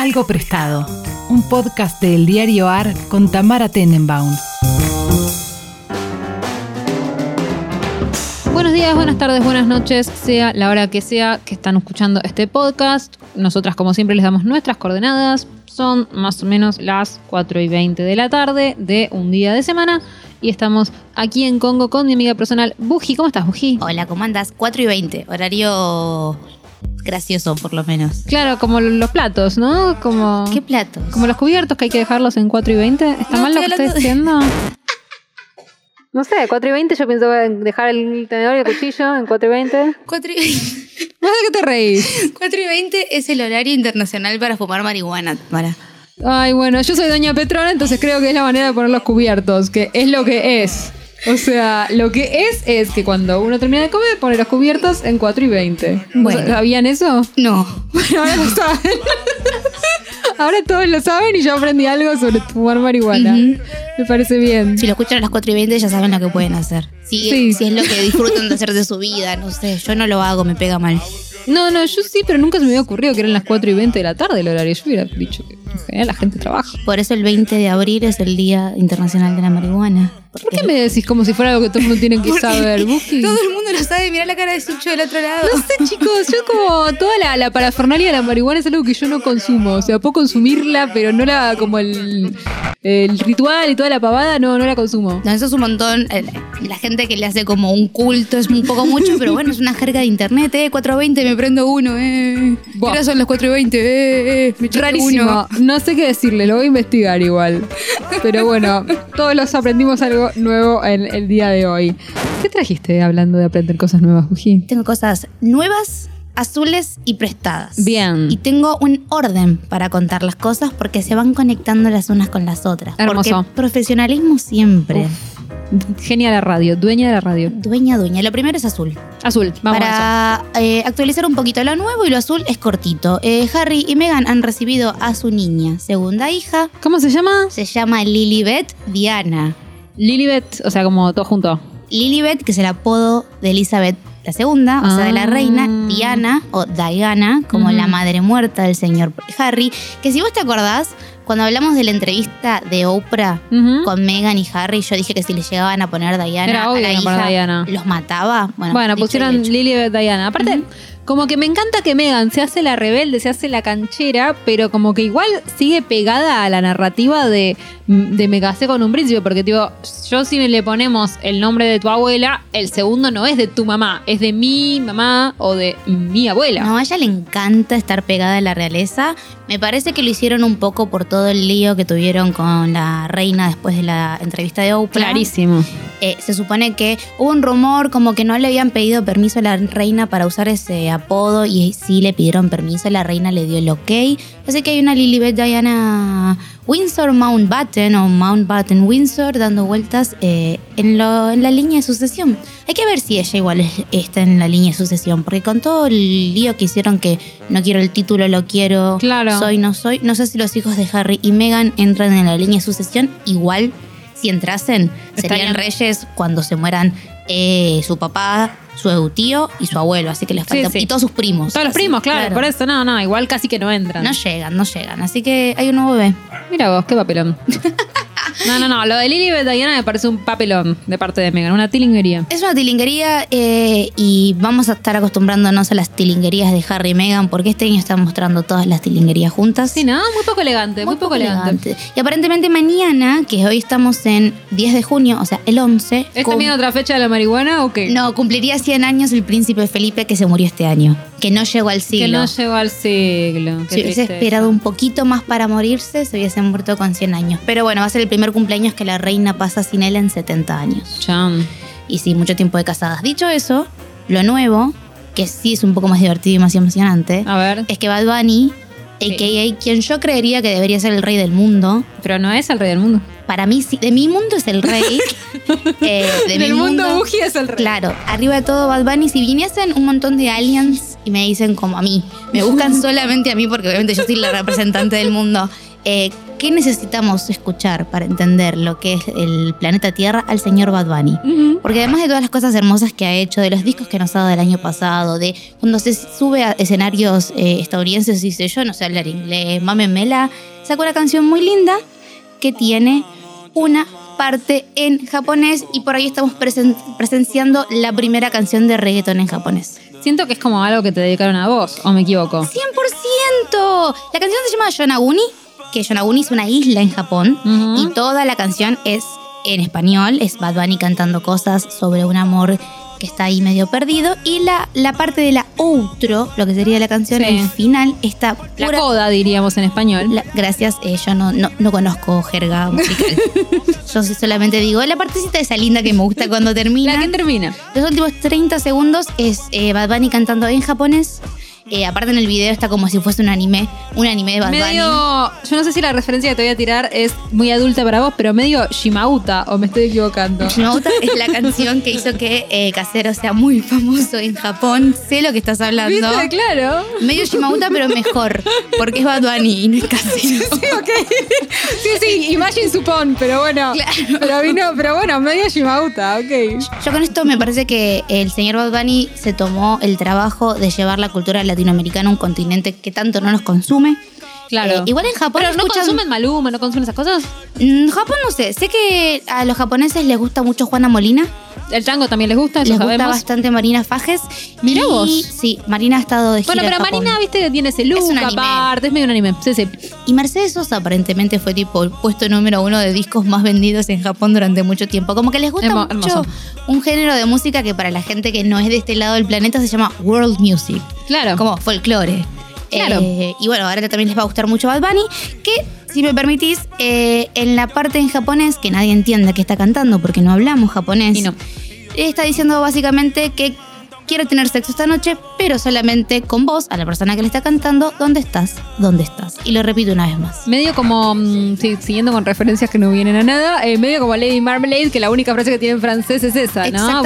Algo Prestado, un podcast del diario AR con Tamara Tenenbaum. Buenos días, buenas tardes, buenas noches, sea la hora que sea que están escuchando este podcast. Nosotras, como siempre, les damos nuestras coordenadas. Son más o menos las 4 y 20 de la tarde de un día de semana. Y estamos aquí en Congo con mi amiga personal, Buji. ¿Cómo estás, Buji? Hola, ¿cómo andas? 4 y 20, horario gracioso por lo menos. Claro, como los platos, ¿no? Como, ¿Qué platos? como los cubiertos que hay que dejarlos en 4 y 20. ¿Está No, mal lo que estoy diciendo? No sé, 4 y 20 yo pienso en dejar el tenedor y el cuchillo en 4 y 20. 4 y 20. No sé qué te reís. 4 y 20 es el horario internacional para fumar marihuana, Mara. Ay, bueno, yo soy Doña Petrona, entonces creo que es la manera de poner los cubiertos, que es lo que es. O sea, lo que es es que cuando uno termina de comer, pone los cubiertos en 4 y 20. Bueno. ¿Sabían eso? No. Bueno, ahora lo saben. ahora todos lo saben y yo aprendí algo sobre fumar marihuana. Me parece bien. Si lo escuchan a las 4 y 20 ya saben lo que pueden hacer. Si, Sí. si es lo que disfrutan de hacer de su vida, no sé. Yo no lo hago, me pega mal. No, no, yo sí, pero nunca se me había ocurrido que eran las 4 y 20 de la tarde el horario. Yo hubiera dicho que en general la gente trabaja. Por eso el 20 de abril es el Día Internacional de la Marihuana. ¿Por qué me decís como si fuera algo que todo el mundo tiene que saber, Buki? Todo el mundo lo sabe, mira la cara de Sucho del otro lado. No sé, chicos, yo como toda la, la parafernalia de la marihuana es algo que yo no consumo. O sea, puedo consumirla, pero no la, como el, el ritual y toda la pavada, no, no la consumo. No, eso es un montón. Eh, La gente que le hace como un culto es un poco mucho, pero bueno, es una jerga de internet, eh. 4.20 me prendo uno, eh. ¿Qué Buah. hora son las 4.20? Eh, eh, me Rarísimo. uno. No sé qué decirle, lo voy a investigar igual. Pero bueno, todos los aprendimos algo nuevo en el día de hoy. ¿Qué trajiste hablando de aprender cosas nuevas, Buji? Tengo cosas nuevas, azules y prestadas. Bien. Y tengo un orden para contar las cosas porque se van conectando las unas con las otras. Hermoso. Porque profesionalismo siempre. Genia de la radio, dueña de la radio. Dueña, dueña. Lo primero es azul. Azul, vamos a Para eh, actualizar un poquito lo nuevo y lo azul es cortito. Eh, Harry y Meghan han recibido a su niña, segunda hija. ¿Cómo se llama? Se llama Lilibet Diana. Lilibet, o sea, como todo junto. Lilibet, que es el apodo de Elizabeth la segunda, o sea, de la Ah. reina, Diana o Diana, como la madre muerta del señor Harry. Que si vos te acordás, cuando hablamos de la entrevista de Oprah con Meghan y Harry, yo dije que si le llegaban a poner Diana Era a obvio la a poner hija, Diana. los mataba. Bueno, y pusieron hecho. Lilibet Diana. Aparte, como que me encanta que Megan se hace la rebelde, se hace la canchera, pero como que igual sigue pegada a la narrativa de, de me casé con un príncipe, porque tipo, yo si le ponemos el nombre de tu abuela, el segundo no es de tu mamá, es de mi mamá o de mi abuela. No, a ella le encanta estar pegada a la realeza. Me parece que lo hicieron un poco por todo el lío que tuvieron con la reina después de la entrevista de Oprah. Clarísimo. Eh, se supone que hubo un rumor como que no le habían pedido permiso a la reina para usar ese apodo y sí le pidieron permiso, la reina le dio el ok. Así que hay una Lilibet Diana Windsor Mountbatten o Mountbatten Windsor dando vueltas eh, en, lo- en la línea de sucesión. Hay que ver si ella igual es- está en la línea de sucesión, porque con todo el lío que hicieron que no quiero el título, lo quiero, Claro. soy, no soy, no sé si los hijos de Harry y Meghan entran en la línea de sucesión, igual si entrasen, Estarían- serían reyes cuando se mueran eh, su papá, su tío y su abuelo. Así que les falta. sí. Y todos sus primos. Todos los Así, primos, claro, por eso, no, no, igual casi que no entran. No llegan, no llegan. Así que hay un nuevo bebé. Mira vos, qué papelón. no, no, no, lo de Lilibet Diana me parece un papelón de parte de Megan, una tilinguería. Es una tilinguería eh, y vamos a estar acostumbrándonos a las tilinguerías de Harry y Meghan porque este año están mostrando todas las tilinguerías juntas. Sí, ¿no? Muy poco elegante, muy, poco, elegante. Y aparentemente mañana, que hoy estamos en 10 de junio, o sea, el 11. ¿Es cum- también otra fecha de la marihuana o qué? No, cumpliría 100 años el príncipe Felipe que se murió este año, que no llegó al siglo. Que no llegó al siglo. Qué Si hubiese esperado un poquito más para morirse, se hubiese muerto con 100 años. Pero bueno, va a ser el primer cumpleaños que la reina pasa sin él en 70 años. Y sí, mucho tiempo de casadas. Dicho eso, lo nuevo, que sí es un poco más divertido y más emocionante, A ver. es que Bad Bunny, Sí. a.k.a. quien yo creería que debería ser el rey del mundo, Pero no es el rey del mundo. Para mí sí, de mi mundo es el rey. Eh, de mi Del mundo mundo Buji es el rey. Claro, arriba de todo Bad Bunny, si viniesen un montón de aliens y me dicen como a mí. Me buscan solamente a mí porque obviamente yo soy la representante del mundo. Eh, ¿Qué necesitamos escuchar para entender lo que es el planeta Tierra al señor Bad Bunny? Porque además de todas las cosas hermosas que ha hecho, de los discos que nos ha dado el año pasado, de cuando se sube a escenarios eh, estadounidenses y dice yo no sé hablar inglés, mámenmela, saca una canción muy linda que tiene una parte en japonés y por ahí estamos presen- presenciando la primera canción de reggaeton en japonés. Siento que es como algo que te dedicaron a vos, o me equivoco. 100%. La canción se llama Yonaguni, que Yonaguni es una isla en Japón y toda la canción es en español, es Bad Bunny cantando cosas sobre un amor que está ahí medio perdido y la, la parte de la outro, lo que sería la canción, Sí. el final, está La pura... coda, diríamos en español. La- gracias, eh, yo no, no, no conozco jerga musical. yo sí solamente digo la partecita esa linda que me gusta cuando termina. La que termina. Los últimos 30 segundos es eh, Bad Bunny cantando en japonés. Eh, aparte en el video está como si fuese un anime, un anime de Bad Medio, Bunny. yo no sé si la referencia que te voy a tirar es muy adulta para vos, pero medio Shimauta, o me estoy equivocando. Shimauta es la canción que hizo que eh, Casero sea muy famoso en Japón. Sé lo que estás hablando. ¿Viste? Claro. Medio Shimauta, pero mejor. Porque es Bad Bunny y no es Casero. Sí. Sí, sí, Imagine Supon, pero bueno. Claro. Pero vino, pero bueno, medio Shimauta, ok. Yo con esto me parece que el señor Bad Bunny se tomó el trabajo de llevar la cultura latinoamericana un continente que tanto no nos consume. Claro. Eh, igual en Japón Pero no escuchan- consumen Maluma, no consumen esas cosas. Mm, Japón no sé, sé que a los japoneses les gusta mucho Juana Molina, El tango también les gusta, les gusta bastante Marina Fajes. Mirá y, vos. Sí, Marina ha estado de gira Bueno, pero en Japón. Marina, viste tiene ese look un anime. aparte, es medio un anime. Sí, sí. Y Mercedes Sosa aparentemente fue tipo el puesto número uno de discos más vendidos en Japón durante mucho tiempo. Como que les gusta Hermo- mucho hermoso. un género de música que para la gente que no es de este lado del planeta se llama world music, Claro. como folclore. Claro. Eh, y bueno, ahora también les va a gustar mucho Bad Bunny, que si me permitís, eh, en la parte en japonés, que nadie entienda que está cantando porque no hablamos japonés, Y no. está diciendo básicamente que quiero tener sexo esta noche, pero solamente con vos, a la persona que le está cantando, ¿dónde estás? ¿Dónde estás? Y lo repito una vez más. Medio como, mm, sí, siguiendo con referencias que no vienen a nada, eh, medio como Lady Marmalade, que la única frase que tiene en francés es esa, ¿no?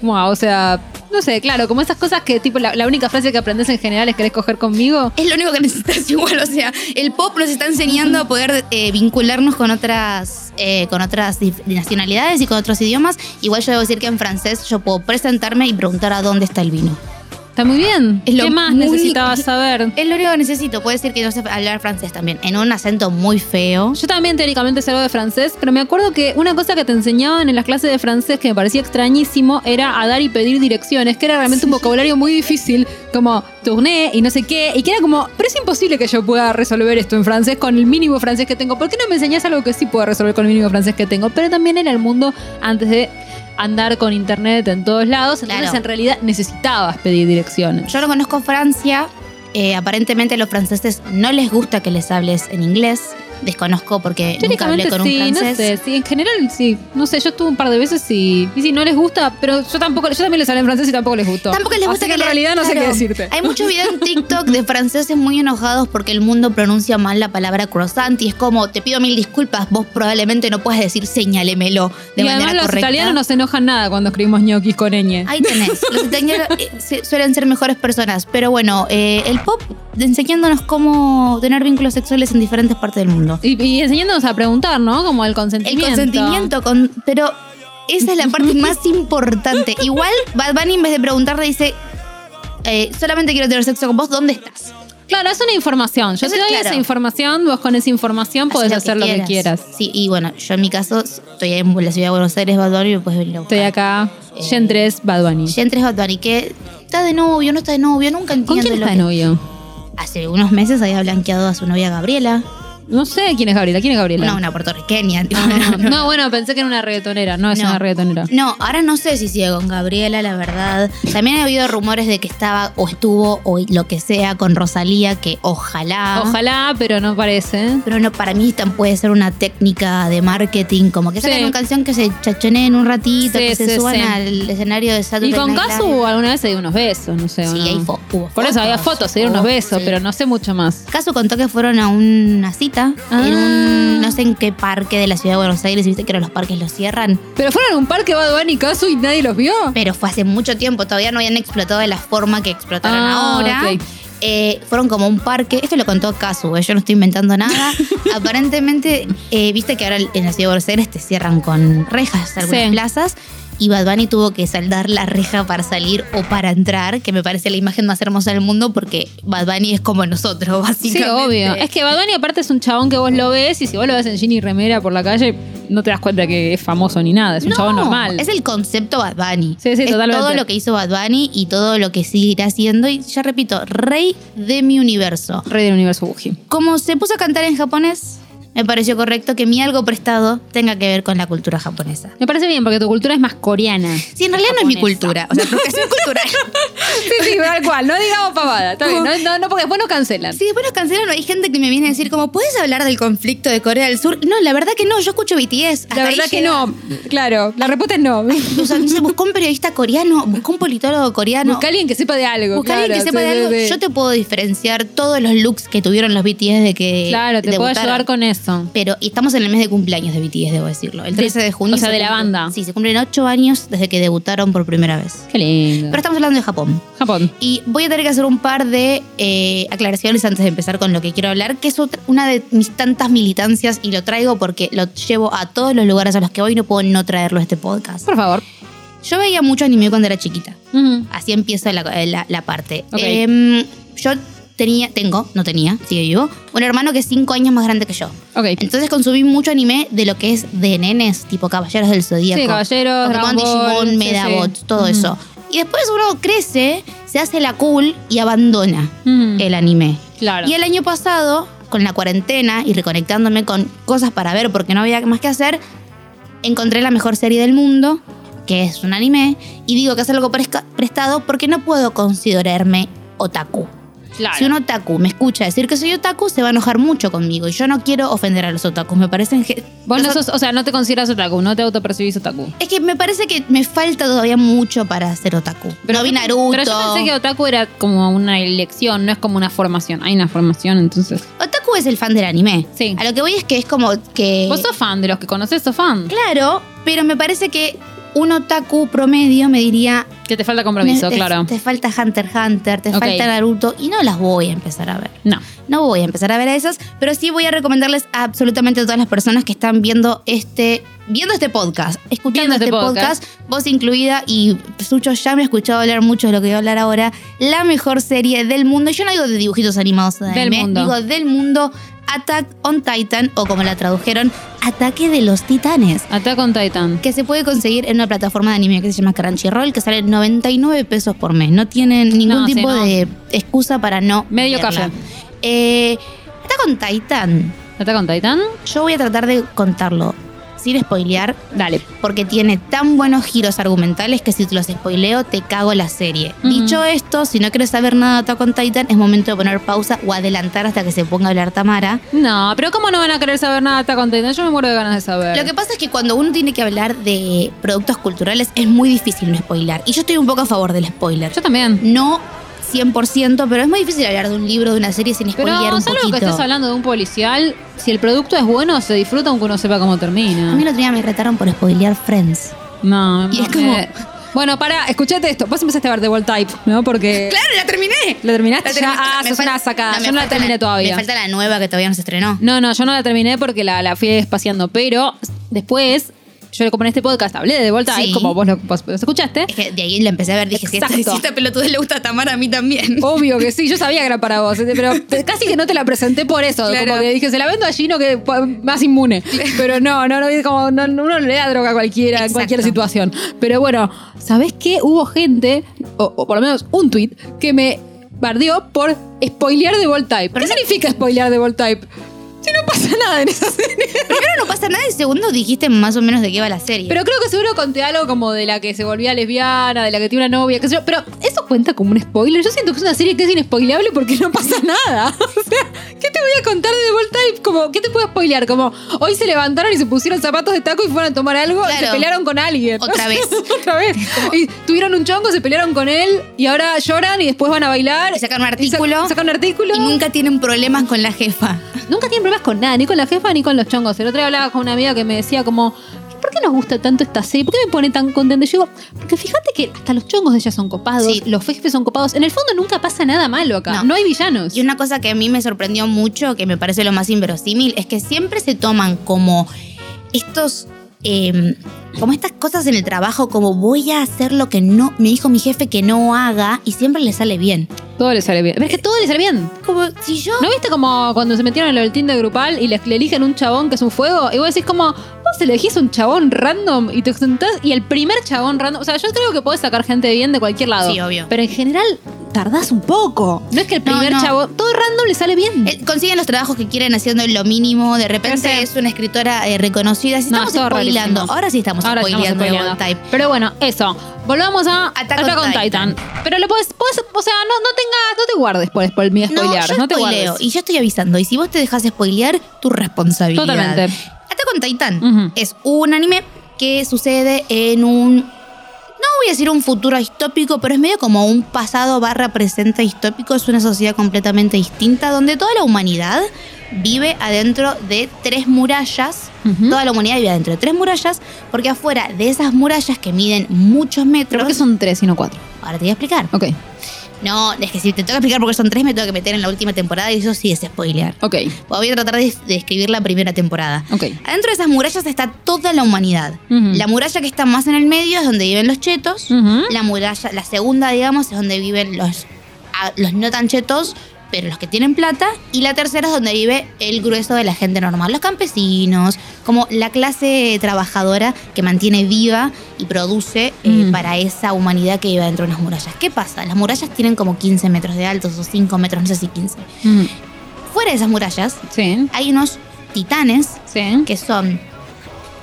Moi? O sea, no sé, claro, como esas cosas que tipo la, la única frase que aprendes en general es querés coger conmigo. Es lo único que necesitas igual, o sea, el pop nos está enseñando a poder eh, vincularnos con otras, eh, con otras nacionalidades y con otros idiomas. Igual yo debo decir que en francés yo puedo presentarme y preguntar a dónde está el vino. Está muy bien. Es ¿Qué más muy- necesitabas saber? Es lo único que necesito. Puede decir que no sé hablar francés también, en un acento muy feo. Yo también teóricamente sé algo de francés, pero me acuerdo que una cosa que te enseñaban en las clases de francés que me parecía extrañísimo era a dar y pedir direcciones, que era realmente un vocabulario muy difícil, como tourné y no sé qué, y que era como, pero es imposible que yo pueda resolver esto en francés con el mínimo francés que tengo. ¿Por qué no me enseñás algo que sí puedo resolver con el mínimo francés que tengo? Pero también era el mundo antes de andar con internet en todos lados, entonces Claro. en realidad necesitabas pedir direcciones. Yo no conozco Francia. eh, aparentemente a los franceses no les gusta que les hables en inglés. Desconozco porque nunca hablé con un sí, no francés. sé, sí, en general sí, no sé, yo estuve un par de veces y, y sí, no les gusta, pero yo tampoco, yo también les hablé en francés y tampoco les gustó. Tampoco les gusta Así que, en le- realidad no sé qué decirte. Hay muchos videos en TikTok de franceses muy enojados porque el mundo pronuncia mal la palabra croissant y es como, te pido mil disculpas, vos probablemente no puedas decir señalémelo de y manera además los correcta. italianos no se enojan nada cuando escribimos ñoquis con ñ. Ahí tenés. Los italianos eh, suelen ser mejores personas. Pero bueno, eh, el pop enseñándonos cómo tener vínculos sexuales en diferentes partes del mundo. Y, y enseñándonos a preguntar, ¿no? Como el El consentimiento. consentimiento, con, pero esa es la parte más importante. Igual, Bad Bunny en vez de preguntarle dice, eh, solamente quiero tener sexo con vos, ¿dónde estás? Claro, es una información. Yo te doy claro. esa información, vos con esa información podés Haz hacer lo que quieras. Sí, y bueno, yo en mi caso estoy en la ciudad de Buenos Aires, Bad Bunny, me puedes venir a buscar. Estoy acá, Eh, Gen 3, Bad Bunny. Gen 3 Bad Bunny, que está de novio, no está de novio, nunca entiendo ¿Con quién lo está de que- novio? Hace unos meses había blanqueado a su novia Gabriela, No sé quién es Gabriela. ¿Quién es Gabriela? una, una puertorriqueña. tipo, Ah, no, no. no, bueno, pensé que era una reggaetonera. No, es No. una reggaetonera. No, ahora no sé si sigue con Gabriela, la verdad. También he oído rumores de que estaba o estuvo o lo que sea con Rosalía, que ojalá. Ojalá, pero no parece. Pero no, para mí tan puede ser una técnica de marketing, como que sacan Sí. una canción que se chachoneen un ratito, Sí, que se sí, suban sí. al escenario de Saturday Y con Night Casu alguna vez se dio unos besos, no sé. Sí, ¿o no? hay fo- hubo Por eso había fotos, se dieron unos Hubo- besos, sí. pero no sé mucho más. Casu contó que fueron a una cita visita Ah. en un, no sé en qué parque de la ciudad de Buenos Aires, viste que ahora los parques los cierran, Pero fueron a un parque Bad Bunny y Casu y nadie los vio. pero fue hace mucho tiempo, todavía no habían explotado de la forma que explotaron Ah, ahora. Eh, fueron como un parque, esto lo contó Casu, eh, yo no estoy inventando nada. Aparentemente, eh, viste que ahora en la ciudad de Buenos Aires te cierran con rejas algunas Sí. plazas. Y Bad Bunny tuvo que saldar la reja para salir o para entrar, que me parece la imagen más hermosa del mundo porque Bad Bunny es como nosotros, Sí, básicamente. obvio. Es que Bad Bunny aparte es un chabón que vos lo ves y si vos lo ves en jean y remera por la calle, no te das cuenta que es famoso ni nada. Es un No, chabón normal. Es el concepto Bad Bunny. Sí, sí, es totalmente. todo lo que hizo Bad Bunny y todo lo que seguirá haciendo. Y ya repito, rey de mi universo. Rey del universo Buji. Como se puso a cantar en japonés, me pareció correcto que mi algo prestado tenga que ver con la cultura japonesa. Me parece bien porque tu cultura es más coreana. Sí, en realidad no es mi cultura. O sea, apropiación cultural. Sí, sí, tal cual. No digamos pavada. Está bien. No, no, no, porque después nos cancelan. Sí, después nos cancelan. Hay gente que me viene a decir, como, ¿puedes hablar del conflicto de Corea del Sur? No, la verdad que no. Yo escucho BTS. Hasta La verdad que llega. no. Claro, la respuesta es no. O sea, buscó un periodista coreano, buscó un politólogo coreano. Busca alguien que sepa de algo. Busca a alguien que claro, sepa sí, de algo. sí. Yo te puedo diferenciar todos los looks que tuvieron los BTS de que. Claro, te puedo ayudar con eso. Pero y estamos en el mes de cumpleaños de BTS, debo decirlo. El 13 de junio. o sea, se de la cumple- banda. Sí, se cumplen ocho años desde que debutaron por primera vez. Qué lindo. Pero estamos hablando de Japón. Japón. Y voy a tener que hacer un par de eh, aclaraciones antes de empezar con lo que quiero hablar, que es otra- una de mis tantas militancias y lo traigo porque lo llevo a todos los lugares a los que voy y no puedo no traerlo a este podcast. Por favor. Yo veía mucho anime cuando era chiquita. Así empieza la, la- la parte. Em, yo tenía, tengo, no tenía, sigue vivo, un hermano que es cinco años más grande que yo. Entonces consumí mucho anime de lo que es de nenes, tipo Caballeros del Zodíaco. Sí, Caballeros, Pokémon, Digimon, sí, Medabots, sí. todo eso. Y después uno crece, se hace la cool y abandona el anime. Claro. Y el año pasado, con la cuarentena y reconectándome con cosas para ver porque no había más que hacer, encontré la mejor serie del mundo, que es un anime, y digo que es algo prestado porque no puedo considerarme otaku. Claro. Si un otaku me escucha decir que soy otaku, se va a enojar mucho conmigo. Y yo no quiero ofender a los otakus. Me parecen que. Vos no sos, o sea, no te consideras otaku, no te autopercibís otaku. es que me parece que me falta todavía mucho para ser otaku. Pero no vi Naruto. Pero yo pensé que otaku era como una elección, no es como una formación. Hay una formación, entonces. Otaku es el fan del anime. Sí. A lo que voy es que es como que. Vos sos fan de los que conoces, sos fan. Claro, pero me parece que un otaku promedio me diría. Que te falta compromiso, te, claro. Te falta Hunter x Hunter, te Ok. falta Naruto. Y no las voy a empezar a ver. No. No voy a empezar a ver a esas, pero sí voy a recomendarles a absolutamente todas las personas que están viendo este, viendo este podcast, escuchando este este podcast, vos incluida y Sucho ya me ha escuchado hablar mucho de lo que voy a hablar ahora, la mejor serie del mundo. Yo no digo de dibujitos animados, de Del anime, mundo. digo del mundo. Attack on Titan, o como la tradujeron, Ataque de los Titanes Attack on Titan. que se puede conseguir en una plataforma de anime que se llama Crunchyroll, que sale 99 pesos por mes. No tienen ningún No, tipo no. de excusa para no. Medio verla. café. Eh, con Titan. Attack on Titan. Yo voy a tratar de contarlo sin spoilear, Dale. porque tiene tan buenos giros argumentales que si te los spoileo, te cago la serie. Dicho esto, si no quieres saber nada de Attack on Titan, es momento de poner pausa o adelantar hasta que se ponga a hablar Tamara. No, pero ¿cómo no van a querer saber nada de Attack on Titan? Yo me muero de ganas de saber. Lo que pasa es que cuando uno tiene que hablar de productos culturales es muy difícil no spoilar. Y yo estoy un poco a favor del spoiler. Yo también. No 100%, pero es muy difícil hablar de un libro, de una serie sin Pero spoilear un salvo poquito. que estés hablando de un policial, si el producto es bueno, se disfruta aunque uno sepa cómo A mí termina. el otro día me retaron por spoilear Friends. No, Y es me- como- Bueno, para, escuchate esto. Vos empezaste a ver The Wall Type, ¿no? Porque. ¡Claro, la terminé! ¿La terminaste? La terminé. Ya, ah, sos una sacada. Yo no la terminé todavía. Me falta la nueva que todavía no se estrenó. No, no, yo no la terminé porque la, la fui espaciando. Pero después, yo como en este podcast hablé de Type, Sí. como vos lo, vos lo escuchaste. Es que de ahí la empecé a ver, dije, si esta, Exacto. si esta pelotudez le gusta a Tamara, a mí también. Obvio que sí, yo sabía que era para vos, ¿eh? pero casi que no te la presenté por eso. Claro. Como que dije, se la vendo a Gino que más inmune. Pero no, no, no, como, no, uno no le da droga a cualquiera en Exacto. cualquier situación. Pero bueno, ¿sabés qué? Hubo gente, o, o por lo menos un tweet, que me bardeó por spoilear de Volt Type. ¿Qué significa spoilear de Volt Type? Si no pasa nada en esa serie. Primero no pasa nada y segundo dijiste más o menos de qué va la serie. Pero creo que seguro conté algo como de la que se volvía lesbiana, de la que tiene una novia, qué sé yo. Pero eso cuenta como un spoiler. Yo siento que es una serie que es inespoileable porque no pasa nada. O sea, ¿qué te Como, ¿qué te puedo spoilear? Como, hoy se levantaron y se pusieron zapatos de taco y fueron a tomar algo y se pelearon con alguien. Otra vez. Otra vez. Y tuvieron un chongo, se pelearon con él y ahora lloran y después van a bailar. Y sacan un artículo. sacan un artículo. Y nunca tienen problemas con la jefa. Nunca tienen problemas con nada, ni con la jefa ni con los chongos. El otro día hablaba con una amiga que me decía como, ¿por qué nos gusta tanto esta serie? ¿Por qué me pone tan contenta? Y yo digo, porque fíjate que hasta los chongos de ella son copados, Sí. los jefes son copados. En el fondo nunca pasa nada malo acá. No, No. hay villanos. Y una cosa que a mí me sorprendió mucho, que me parece lo más inverosímil, es que siempre se toman como estos. Eh, como estas cosas en el trabajo, como voy a hacer lo que no me dijo mi jefe que no haga y siempre le sale bien. Todo le sale bien. Pero es que todo le sale bien. Como si yo. ¿No viste como cuando se metieron en el Tinder grupal y le, le eligen un chabón que es un fuego? Y vos decís como, vos elegís un chabón random y te sentás y el primer chabón random... O sea, yo creo que podés sacar gente bien de cualquier lado. Sí, obvio. Pero en general tardás un poco. No es que el No, primer no. chabón... Todo random le sale bien. Eh, Consiguen los trabajos que quieren haciendo lo mínimo. De repente es una escritora eh, reconocida. Si No, estamos rarísimo. Ahora sí estamos Ahora estamos spoileando de spoileando. Pero bueno, eso. Volvamos a Attack Attack, on Titan. Pero lo podés, podés- o sea, no, no tengas, no te guardes por, por mi No, spoilear. yo No, te spoileo guardes. y yo estoy avisando. Y si vos te dejas spoilear, tu responsabilidad. Totalmente. Attack on Titan es un anime que sucede en un. Voy a decir un futuro distópico, pero es medio como un pasado barra presente distópico. Es una sociedad completamente distinta donde toda la humanidad vive adentro de tres murallas. Toda la humanidad vive adentro de tres murallas, porque afuera de esas murallas que miden muchos metros. ¿por qué son tres y no cuatro? Ahora te voy a explicar. Ok, No, es que si te tengo que explicar porque son tres, me tengo que meter en la última temporada y eso sí es spoilear. ok, Voy a tratar de, de escribir la primera temporada. ok. Adentro de esas murallas está toda la humanidad. La muralla que está más en el medio es donde viven los chetos. La muralla, la segunda, digamos, es donde viven los, los no tan chetos, pero los que tienen plata. Y la tercera es donde vive el grueso de la gente normal, los campesinos, como la clase trabajadora que mantiene viva y produce eh, Mm. para esa humanidad que vive dentro de las murallas. ¿Qué pasa? Las murallas tienen como 15 metros de altos o 5 metros, no sé si 15. Ujú. Fuera de esas murallas Sí, hay unos titanes sí. que son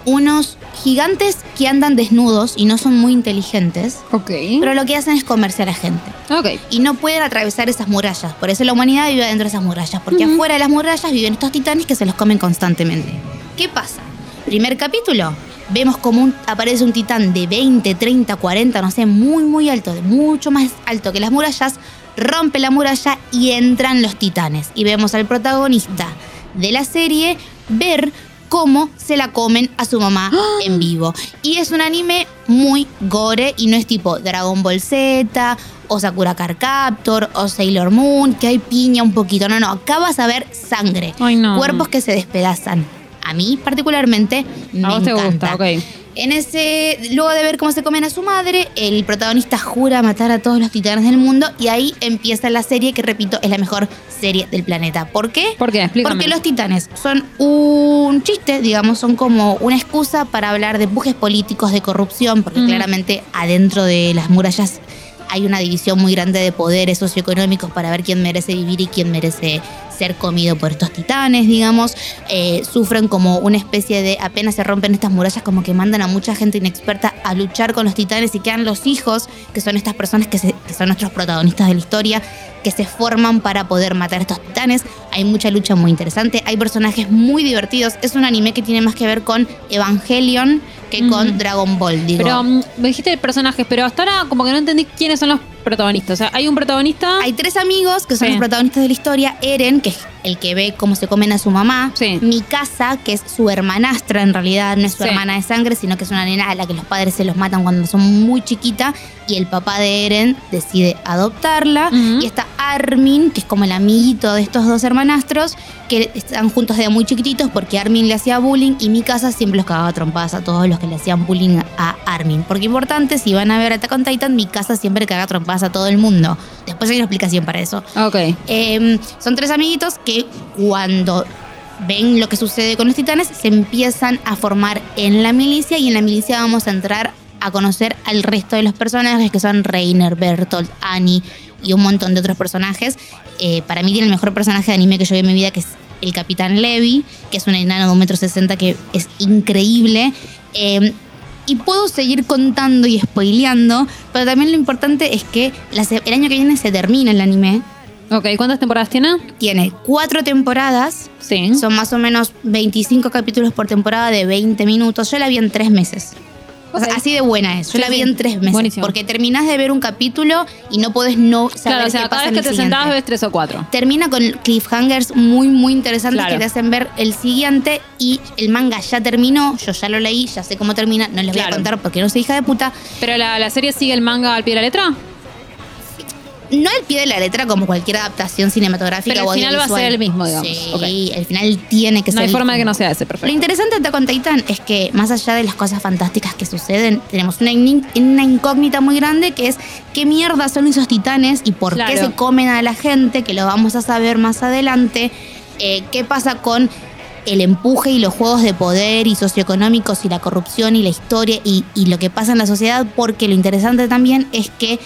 unos gigantes que andan desnudos y no son muy inteligentes, Ok. pero lo que hacen es comerse a la gente. Ok. Y no pueden atravesar esas murallas. Por eso la humanidad vive dentro de esas murallas. Porque afuera de las murallas viven estos titanes que se los comen constantemente. ¿Qué pasa? Primer capítulo. Vemos como un- aparece un titán de 20, 30, 40, no sé, muy, muy alto, de mucho más alto que las murallas. Rompe la muralla y entran los titanes. Y vemos al protagonista de la serie ver cómo se la comen a su mamá en vivo. Y es un anime muy gore y no es tipo Dragon Ball Z o Sakura Card Captor o Sailor Moon, que hay piña un poquito. No, no, acá vas a ver sangre. Ay, no. Cuerpos que se despedazan. A mí particularmente me A vos te gusta, ok. En ese, luego de ver cómo se comen a su madre, el protagonista jura matar a todos los titanes del mundo y ahí empieza la serie que, repito, es la mejor serie del planeta. ¿Por qué? ¿Por qué? Explícame. Porque los titanes son un chiste, digamos, son como una excusa para hablar de empujes políticos, de corrupción, porque Mm. claramente adentro de las murallas hay una división muy grande de poderes socioeconómicos para ver quién merece vivir y quién merece ser comido por estos titanes, digamos. Eh, sufren como una especie de, apenas se rompen estas murallas, como que mandan a mucha gente inexperta a luchar con los titanes y quedan los hijos, que son estas personas que, que son nuestros protagonistas de la historia, que se forman para poder matar a estos titanes. Hay mucha lucha muy interesante, hay personajes muy divertidos. Es un anime que tiene más que ver con Evangelion que con. Dragon Ball, digo. Pero mm, me dijiste personajes, pero hasta ahora como que no entendí quiénes son los protagonistas. O sea, hay un protagonista. Hay tres amigos que son Sí. los protagonistas de la historia. Eren, que es el que ve cómo se comen a su mamá. Sí. Mikasa, que es su hermanastra en realidad, no es su Sí. hermana de sangre, sino que es una nena a la que los padres se los matan cuando son muy chiquita. Y el papá de Eren decide adoptarla. Y está Armin, que es como el amiguito de estos dos hermanastros, que están juntos desde muy chiquititos porque Armin le hacía bullying y Mikasa siempre los cagaba trompadas a todos los que le hacían bullying a Armin. Porque importante, si van a ver Attack on Titan, Mikasa siempre caga trompadas a todo el mundo. Después hay una explicación para eso. Ok. Eh, son tres amiguitos que cuando ven lo que sucede con los titanes se empiezan a formar en la milicia y en la milicia vamos a entrar a conocer al resto de los personajes que son Reiner, Bertolt, Annie y un montón de otros personajes. Eh, para mí tiene el mejor personaje de anime que yo vi en mi vida que es el Capitán Levi, que es un enano de un metro sesenta que es increíble. Eh, y puedo seguir contando y spoileando, pero también lo importante es que el año que viene se termina el anime Ok, ¿cuántas temporadas tiene? Tiene cuatro temporadas, Sí. son más o menos 25 capítulos por temporada de 20 minutos. Yo la vi en tres meses. O sea, Ok. así de buena es. Yo Sí, la vi en tres meses. Buenísimo. Porque terminás de ver un capítulo y no podés no saber Claro, o qué sea, pasa cada vez que te sentás ves tres o cuatro. Termina con cliffhangers muy, muy interesantes Claro. que te hacen ver el siguiente y el manga ya terminó, yo ya lo leí, ya sé cómo termina, no les voy a contar porque no soy hija de puta. ¿Pero la, la serie sigue el manga al pie de la letra? No al pie de la letra como cualquier adaptación cinematográfica Pero el o final va a ser el mismo, digamos. Sí, Ok. el final tiene que No ser hay el forma de que no sea ese, Lo perfecto. interesante de Attack on Titan es que más allá de las cosas fantásticas que suceden, tenemos una, in- una incógnita muy grande que es qué mierda son esos titanes y por qué se comen a la gente, que lo vamos a saber más adelante. Eh, ¿Qué pasa con el empuje y los juegos de poder y socioeconómicos y la corrupción y la historia y, y lo que pasa en la sociedad? Porque lo interesante también es que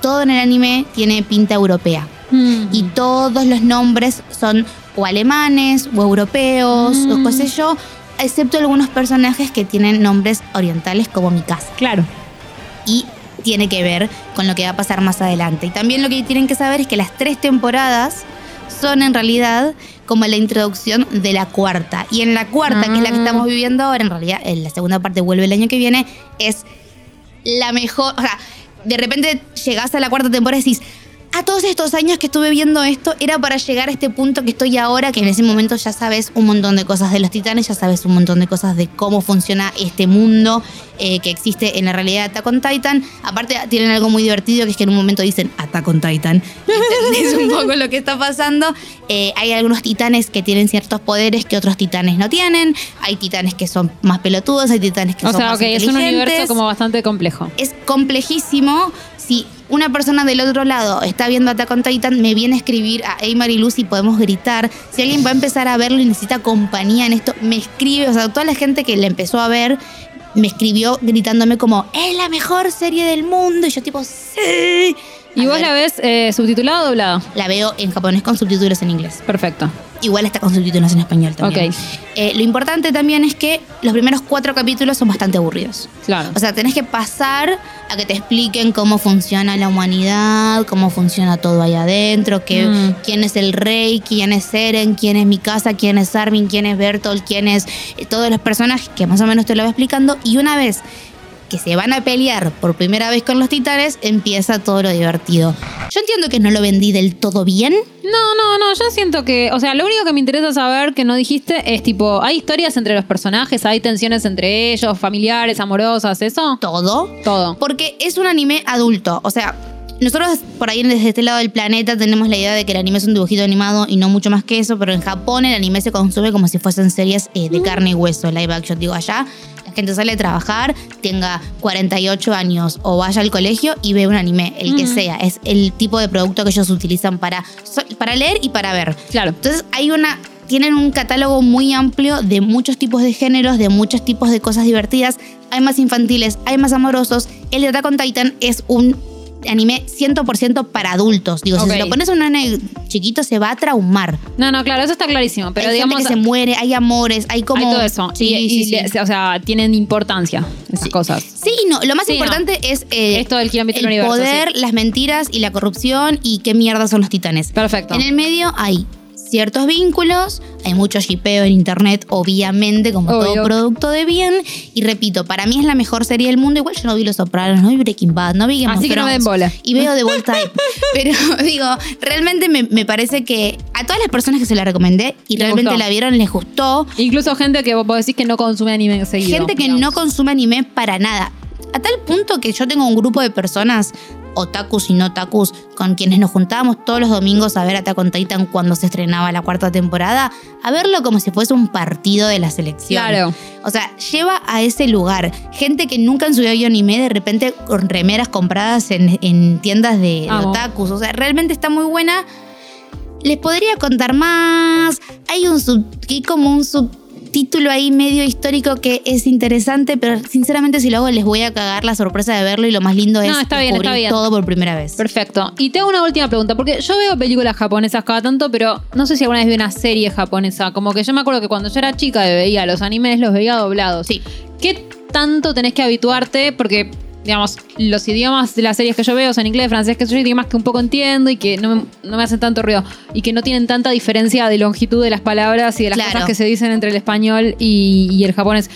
todo en el anime tiene pinta europea Mm. y todos los nombres son o alemanes o europeos Mm. o qué sé yo, excepto algunos personajes que tienen nombres orientales como Mikasa. Claro. Y tiene que ver con lo que va a pasar más adelante. Y también lo que tienen que saber es que las tres temporadas son en realidad como la introducción de la cuarta. Y en la cuarta, que es la que Ah. estamos viviendo ahora, en realidad en la segunda parte vuelve el año que viene, es la mejor. O sea, de repente llegás a la cuarta temporada y decís. A todos estos años que estuve viendo esto, era para llegar a este punto que estoy ahora, que en ese momento ya sabes un montón de cosas de los titanes, ya sabes un montón de cosas de cómo funciona este mundo eh, que existe en la realidad de Attack on Titan. Aparte, tienen algo muy divertido, que es que en un momento dicen Attack on Titan. Es un poco lo que está pasando. Eh, hay algunos titanes que tienen ciertos poderes que otros titanes no tienen. Hay titanes que son más pelotudos, hay titanes que O son sea, más ok, es un universo inteligentes como bastante complejo. es complejísimo. Si una persona del otro lado está viendo Attack on Titan, me viene a escribir a Eymar y Lucy, podemos gritar. Si alguien va a empezar a verlo y necesita compañía en esto, me escribe. O sea, toda la gente que le empezó a ver me escribió gritándome como, es la mejor serie del mundo. Y yo tipo, sí. ¿Y A vos ver, la ves eh, subtitulada o doblada? La veo en japonés con subtítulos en inglés. Perfecto. Igual está con subtítulos en español también. Ok. Eh, lo importante también es que los primeros cuatro capítulos son bastante aburridos. Claro. O sea, tenés que pasar a que te expliquen cómo funciona la humanidad, cómo funciona todo ahí adentro, que, Mm. quién es el rey, quién es Eren, quién es Mikasa, quién es Armin, quién es Bertolt, quién es eh, todos los personajes que más o menos te lo va explicando. Y una vez que se van a pelear por primera vez con los titanes, empieza todo lo divertido. Yo entiendo que no lo vendí del todo bien. No, no, no, yo siento que, o sea, lo único que me interesa saber que no dijiste es tipo, ¿hay historias entre los personajes? ¿Hay tensiones entre ellos, familiares, amorosas, eso? Todo. Todo. Porque es un anime adulto. O sea, nosotros por ahí desde este lado del planeta tenemos la idea de que el anime es un dibujito animado y no mucho más que eso, pero en Japón el anime se consume como si fuesen series eh, de carne y hueso, live action. Digo, allá la gente sale a trabajar, tenga 48 años o vaya al colegio y ve un anime, el que Mm. sea. Es el tipo de producto que ellos utilizan para, para leer y para ver. Claro. Entonces hay una. Tienen un catálogo muy amplio de muchos tipos de géneros, de muchos tipos de cosas divertidas. Hay más infantiles, hay más amorosos. El de Attack on Titan es un anime 100% para adultos. Digo, Ok. si se lo pones a un nene chiquito se va a traumar. No, no, claro, eso está clarísimo, pero hay digamos... gente que se muere, hay amores, hay como... hay todo eso. Sí, y, y sí, sí. o sea, tienen importancia esas cosas. Sí, no, lo más no. importante es eh, Esto del el universo, poder, las mentiras y la corrupción y qué mierda son los titanes. Perfecto. En el medio hay ciertos vínculos, hay mucho shipeo en internet, obviamente, como Obvio. todo producto de bien. Y repito, para mí es la mejor serie del mundo. Igual yo no vi Los Sopranos, no vi Breaking Bad, no vi Game Así of que no me Thrones, den bola. Y veo The Bold Type. Pero digo, realmente me, me parece que a todas las personas que se la recomendé y Les realmente gustó. la vieron, les gustó. Incluso gente que vos decís que no consume anime seguido. Gente que digamos. no consume anime para nada. A tal punto que yo tengo un grupo de personas, otakus y no otakus, con quienes nos juntábamos todos los domingos a ver Attack on Titan cuando se estrenaba la cuarta temporada, a verlo como si fuese un partido de la selección. Claro. O sea, lleva a ese lugar gente que nunca en su vida vio anime, de repente con remeras compradas en, en tiendas de, de otakus. O sea, realmente está muy buena. Les podría contar más. Hay un sub, hay como un subtítulo ahí medio histórico que es interesante, pero sinceramente si lo hago les voy a cagar la sorpresa de verlo y lo más lindo es No, está bien, descubrir está bien. todo por primera vez. Perfecto. Y tengo una última pregunta, porque yo veo películas japonesas cada tanto, pero no sé si alguna vez vi una serie japonesa. Como que yo me acuerdo que cuando yo era chica veía los animes, los veía doblados. Sí. ¿Qué tanto tenés que habituarte? Porque digamos, los idiomas de las series que yo veo son inglés, francés, que yo idiomas que un poco entiendo y que no me, no me hacen tanto ruido y que no tienen tanta diferencia de longitud de las palabras y de las Claro. cosas que se dicen entre el español y, y el japonés.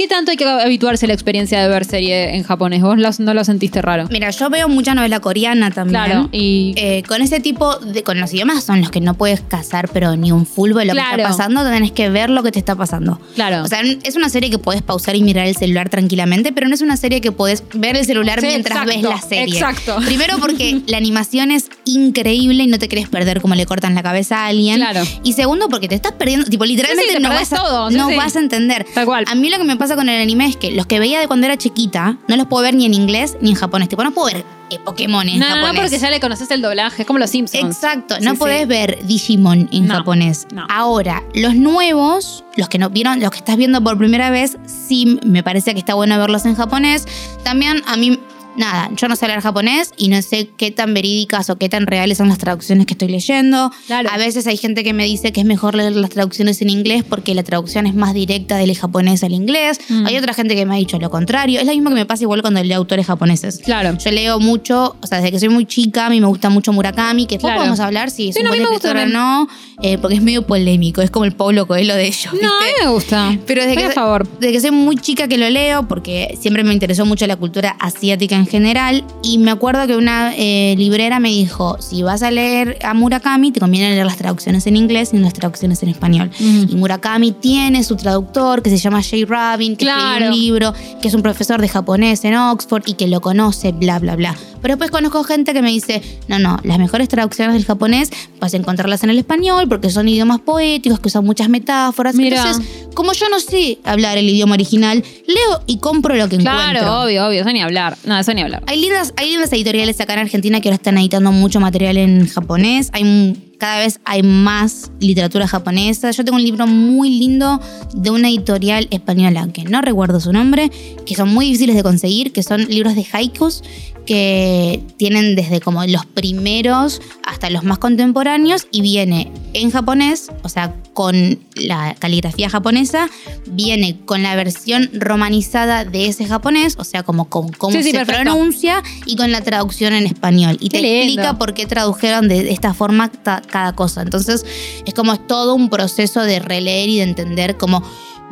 ¿Qué tanto hay que habituarse a la experiencia de ver serie en japonés? ¿Vos los- no lo sentiste raro? Mira, yo veo mucha novela coreana también. Claro, y Eh, con ese tipo de. Con los idiomas son los que no puedes cazar, pero ni un fulbo de lo que está pasando, tenés que ver lo que te está pasando. claro. O sea, es una serie que podés pausar y mirar el celular tranquilamente, pero no es una serie que podés ver el celular Sí, mientras exacto, ves la serie. exacto. Primero porque la animación es increíble y no te querés perder como le cortan la cabeza a alguien. Claro. Y segundo porque te estás perdiendo, tipo, literalmente Sí, sí, te no, perdés vas a, todo, sí, no sí. vas a entender. Tal cual. A mí lo que me pasa con el anime es que los que veía de cuando era chiquita no los puedo ver ni en inglés ni en japonés. Tipo, no puedo ver eh, Pokémon en no, no, japonés. no, porque ya le conoces el doblaje, es como los Simpsons. Exacto, no sí. podés ver Digimon en No, japonés. no. Ahora, los nuevos, los que no vieron, los que estás viendo por primera vez, sí me parece que está bueno verlos en japonés. También a mí, nada, yo no sé hablar japonés y no sé qué tan verídicas o qué tan reales son las traducciones que estoy leyendo. Claro. A veces hay gente que me dice que es mejor leer las traducciones en inglés porque la traducción es más directa del japonés al inglés. Mm. Hay otra gente que me ha dicho lo contrario. Es lo mismo que me pasa igual cuando leo autores japoneses. Claro. Yo leo mucho, o sea, desde que soy muy chica, a mí me gusta mucho Murakami, que después Claro. podemos hablar si es Sí, un no, buen escritor o no, eh, porque es medio polémico, es como el Pablo Coelho de ellos. No, a mí me gusta. Pero desde que, a favor. desde que soy muy chica que lo leo, porque siempre me interesó mucho la cultura asiática en general, y me acuerdo que una eh, librera me dijo, si vas a leer a Murakami, te conviene leer las traducciones en inglés y las traducciones en español. Mm. Y Murakami tiene su traductor, que se llama Jay Rabin, que escribió Claro. un libro, que es un profesor de japonés en Oxford y que lo conoce, bla, bla, bla. Pero después conozco gente que me dice, no, no, las mejores traducciones del japonés vas a encontrarlas en el español porque son idiomas poéticos, que usan muchas metáforas. Entonces, como yo no sé hablar el idioma original, leo y compro lo que encuentro. Claro, obvio, obvio. Eso ni hablar. No, eso ni hablar. Hay lindas, hay lindas editoriales acá en Argentina que ahora están editando mucho material en japonés. Hay cada vez hay más literatura japonesa. Yo tengo un libro muy lindo de una editorial española que no recuerdo su nombre, que son muy difíciles de conseguir, que son libros de haikus que tienen desde como los primeros hasta los más contemporáneos y viene en japonés, o sea, con la caligrafía japonesa, viene con la versión romanizada de ese japonés, o sea, como con cómo Sí, sí, se perfecto. pronuncia y con la traducción en español. Y Qué te lindo. explica por qué tradujeron de esta forma cada cosa. Entonces, es como es todo un proceso de releer y de entender como,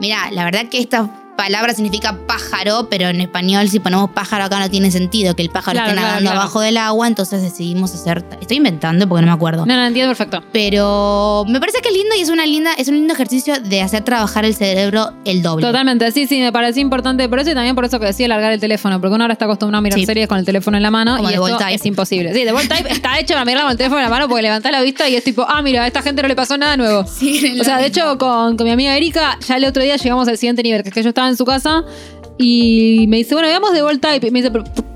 mira, la verdad que esta palabra significa pájaro, pero en español si ponemos pájaro acá no tiene sentido que el pájaro Claro, esté nadando claro. abajo del agua, entonces decidimos hacer, estoy inventando porque no me acuerdo. No, no, entiendo perfecto. Pero me parece que es lindo y es una linda, es un lindo ejercicio de hacer trabajar el cerebro el doble. Totalmente, sí, sí, me pareció importante por eso y también por eso que decía largar el teléfono, porque uno ahora está acostumbrado a mirar Sí. series con el teléfono en la mano Como y esto Type. es imposible. Sí, Bold Type está hecho para mirarla con el teléfono en la mano porque levantás la vista y es tipo, ah, mira, a esta gente no le pasó nada nuevo. Sí, O sea, de hecho, con, con mi amiga Erika, ya el otro día llegamos al siguiente nivel, que es que yo estaba en su casa y me dice, bueno, veamos Bold Type. Y me dice, ¿por, por-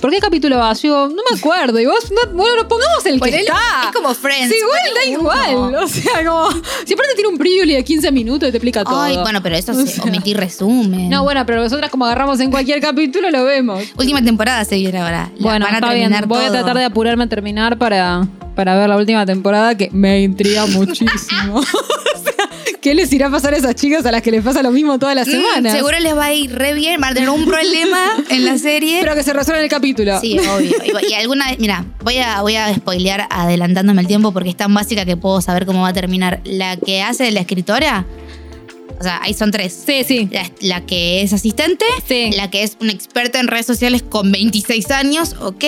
por qué capítulo vas? Yo, no me acuerdo. Y vos, no, bueno, pongamos el que está. es como Friends, Sí, igual, da igual. O sea, como, si aparte tiene un preview de 15 minutos y te explica todo. Ay, bueno, pero eso O sea. omitir resumen. No, bueno, pero nosotras como agarramos en cualquier capítulo lo vemos. Última temporada se viene ahora. La Bueno, van a está bien. Voy a tratar de apurarme a terminar para, para ver la última temporada que me intriga muchísimo. ¿qué les irá a pasar a esas chicas a las que les pasa lo mismo toda la Mm, semana? seguro les va a ir re bien, van a tener un problema en la serie. Pero que se resuelva en el capítulo. Sí, obvio. Y, y alguna vez, mira, voy a, voy a spoilear adelantándome el tiempo porque es tan básica que puedo saber cómo va a terminar. La que hace de la escritora, o sea, ahí son tres. Sí, sí. La, la que es asistente, Sí. la que es una experta en redes sociales con 26 años, ok,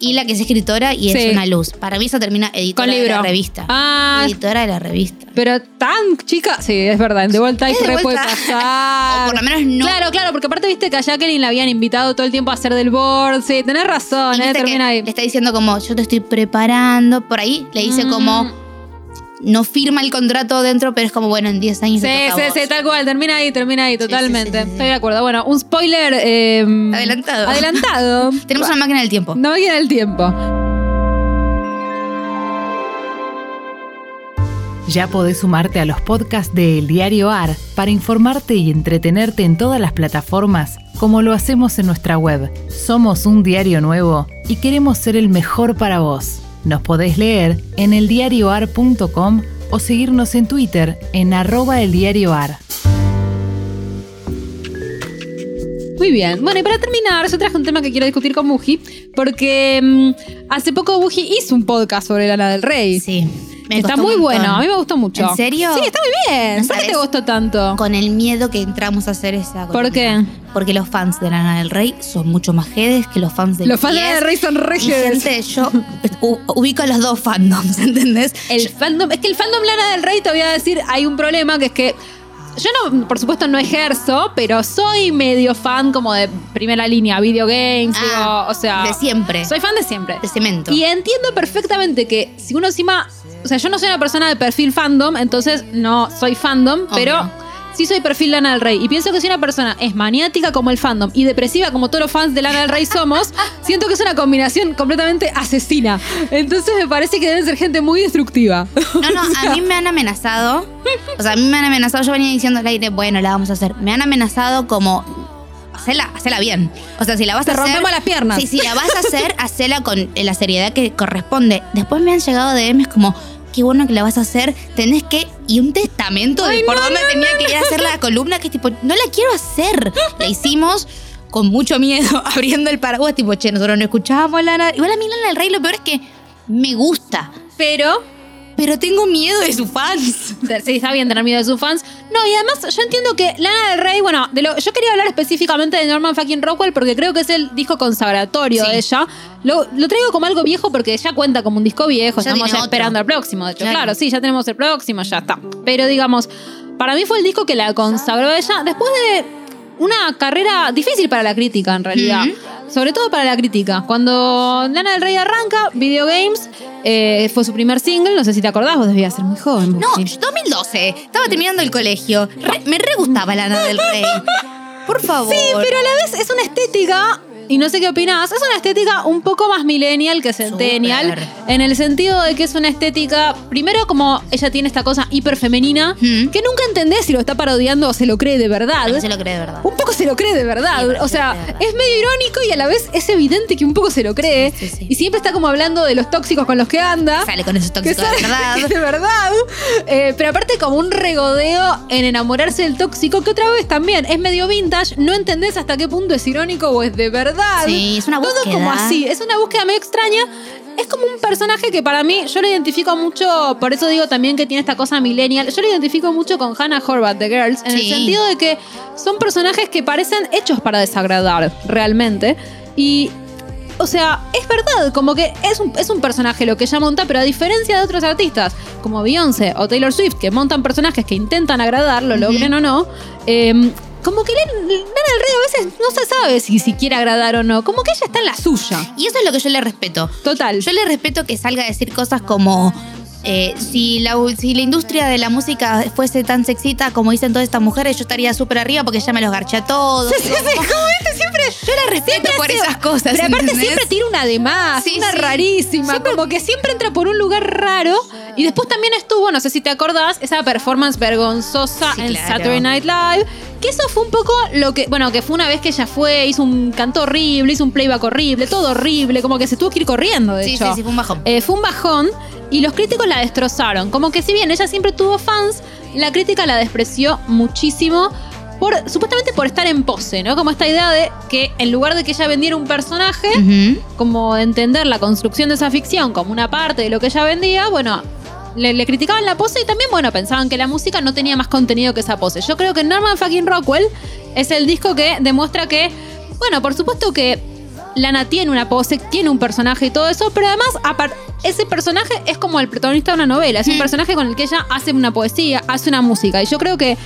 y la que es escritora y es Sí. una luz. Para mí eso termina editora Con de libro. la revista. Ah, Editora de la revista. pero tan chica. Sí, es verdad. En The World Type Es The re Bold puede pasar. O por lo menos no. Claro, claro, porque aparte viste que a Jacqueline la habían invitado todo el tiempo a hacer del board. Sí, tenés razón, Y eh, termina ahí. Le está diciendo como, yo te estoy preparando. Por ahí le dice Mm. como, no firma el contrato dentro, pero es como, bueno, en 10 años Sí, te toca a sí, vos. sí, tal cual, termina ahí, termina ahí, sí, totalmente. sí, sí. Estoy de acuerdo. Bueno, un spoiler. eh, Adelantado. Adelantado. Tenemos una máquina del tiempo. No viene el tiempo. Ya podés sumarte a los podcasts de El Diario AR para informarte y entretenerte en todas las plataformas, como lo hacemos en nuestra web. Somos un diario nuevo y queremos ser el mejor para vos. Nos podés leer en eldiarioar.com o seguirnos en Twitter en arroba eldiarioar. Muy bien. Bueno, y para terminar, yo traje un tema que quiero discutir con Buji, porque mm, hace poco Buji hizo un podcast sobre Lana del Rey. Sí. Me está muy bueno, a mí me gustó mucho. ¿En serio? Sí, está muy bien. No ¿Por qué te gustó tanto? Con el miedo que entramos a hacer esa ¿Por columna. qué? Porque los fans de Lana del Rey son mucho más jedes que los fans de Los fans de. Lana del Rey son re jedes. gente, yo ubico a los dos fandoms, ¿entendés? El fandom, es que el fandom Lana del Rey, te voy a decir, hay un problema que es que yo no, por supuesto, no ejerzo, pero soy medio fan como de primera línea, video games, Ah, digo, o sea. de siempre. Soy fan de siempre. De cemento. Y entiendo perfectamente que si uno encima. O sea, yo no soy una persona de perfil fandom, entonces no soy fandom, Obvio. pero sí soy perfil Lana del Rey. Y pienso que si una persona es maniática como el fandom y depresiva como todos los fans de Lana del Rey somos, siento que es una combinación completamente asesina. Entonces me parece que deben ser gente muy destructiva. No, no, a mí me han amenazado. O sea, a mí me han amenazado. Yo venía diciendo al aire, bueno, la vamos a hacer. Me han amenazado como. Hacela, hacela bien. O sea, si la vas Te a hacer. rompemos las piernas. Sí, si la vas a hacer, hacela con la seriedad que corresponde. Después me han llegado DMs como. Qué bueno que la vas a hacer. Tenés que. Y un testamento de por no, dónde no, tenía que ir a hacer la columna, que es tipo, no la quiero hacer. La hicimos con mucho miedo, abriendo el paraguas, tipo, che, nosotros no escuchábamos Lana. Igual a mí Lana del Rey, lo peor es que me gusta. Pero Pero tengo miedo de sus fans. Sí, está bien tener miedo de sus fans. No, y además yo entiendo que Lana del Rey, bueno, de lo, yo quería hablar específicamente de Norman fucking Rockwell porque creo que es el disco consagratorio Sí. de ella. Lo, lo traigo como algo viejo porque ya cuenta como un disco viejo. Ya Estamos otro. esperando el próximo, de hecho. Claro. Claro. sí, ya tenemos el próximo, ya está. Pero digamos, para mí fue el disco que la consagró ella después de una carrera difícil para la crítica, en realidad. Sobre todo para la crítica. Cuando Lana del Rey arranca, Video Games eh, fue su primer single. No sé si te acordás, vos debías ser muy joven. No, Buji. 2012. Estaba terminando el colegio. Re- me re gustaba Lana del Rey. Por favor. Sí, pero a la vez es una estética, y no sé qué opinás, es una estética un poco más millennial que centennial, en el sentido de que es una estética, primero como ella tiene esta cosa hiper femenina, Mm. que nunca entendés si lo está parodiando o se lo cree de verdad. No se lo cree de verdad. Un poco se lo cree de verdad. O sea, es medio irónico y a la vez es evidente que un poco se lo cree. Sí, sí, sí. Y siempre está como hablando de los tóxicos con los que anda. Sale con esos tóxicos de verdad. de verdad. Eh, pero aparte como un regodeo en enamorarse del tóxico, que otra vez también es medio vintage, no entendés hasta qué punto es irónico o es de verdad. Sí, es una Todo búsqueda. como así, es una búsqueda medio extraña. Es como un personaje que para mí, yo lo identifico mucho, por eso digo también que tiene esta cosa millennial, yo lo identifico mucho con Hannah Horvath de Girls, en el sentido de que son personajes que parecen hechos para desagradar, realmente. Y o sea, es verdad, como que es un, es un personaje lo que ella monta, pero a diferencia de otros artistas, como Beyoncé o Taylor Swift, que montan personajes que intentan agradar, lo logren o no, eh, como que Lana del Rey a veces no se sabe si, si quiere agradar o no, como que ella está en la suya. Y eso es lo que yo le respeto. Total. Yo le respeto que salga a decir cosas como. eh, si, la, si la industria de la música fuese tan sexita como dicen todas estas mujeres, yo estaría súper arriba porque ya me los garché a todos. Sí, sí, sí, como viste, siempre. Yo la respeto por esas cosas. Pero aparte ¿entendés? siempre tira una de más, Sí, una sí. rarísima, como que siempre entra por un lugar raro. Y después también estuvo, no sé si te acordás, esa performance vergonzosa Sí, en claro. Saturday Night Live. Que eso fue un poco lo que, bueno, que fue una vez que ella fue, hizo un canto horrible, hizo un playback horrible, todo horrible, como que se tuvo que ir corriendo, de Sí, hecho. sí, sí, fue un bajón. Eh, fue un bajón y los críticos la destrozaron. Como que si bien ella siempre tuvo fans, la crítica la despreció muchísimo. Por, supuestamente por estar en pose, ¿no? Como esta idea de que en lugar de que ella vendiera un personaje, como de entender la construcción de esa ficción como una parte de lo que ella vendía, bueno, le, le criticaban la pose y también, bueno, pensaban que la música no tenía más contenido que esa pose. Yo creo que Norman fucking Rockwell es el disco que demuestra que, bueno, por supuesto que Lana tiene una pose, tiene un personaje y todo eso, pero además apar- ese personaje es como el protagonista de una novela, es un Mm. personaje con el que ella hace una poesía, hace una música. Y yo creo que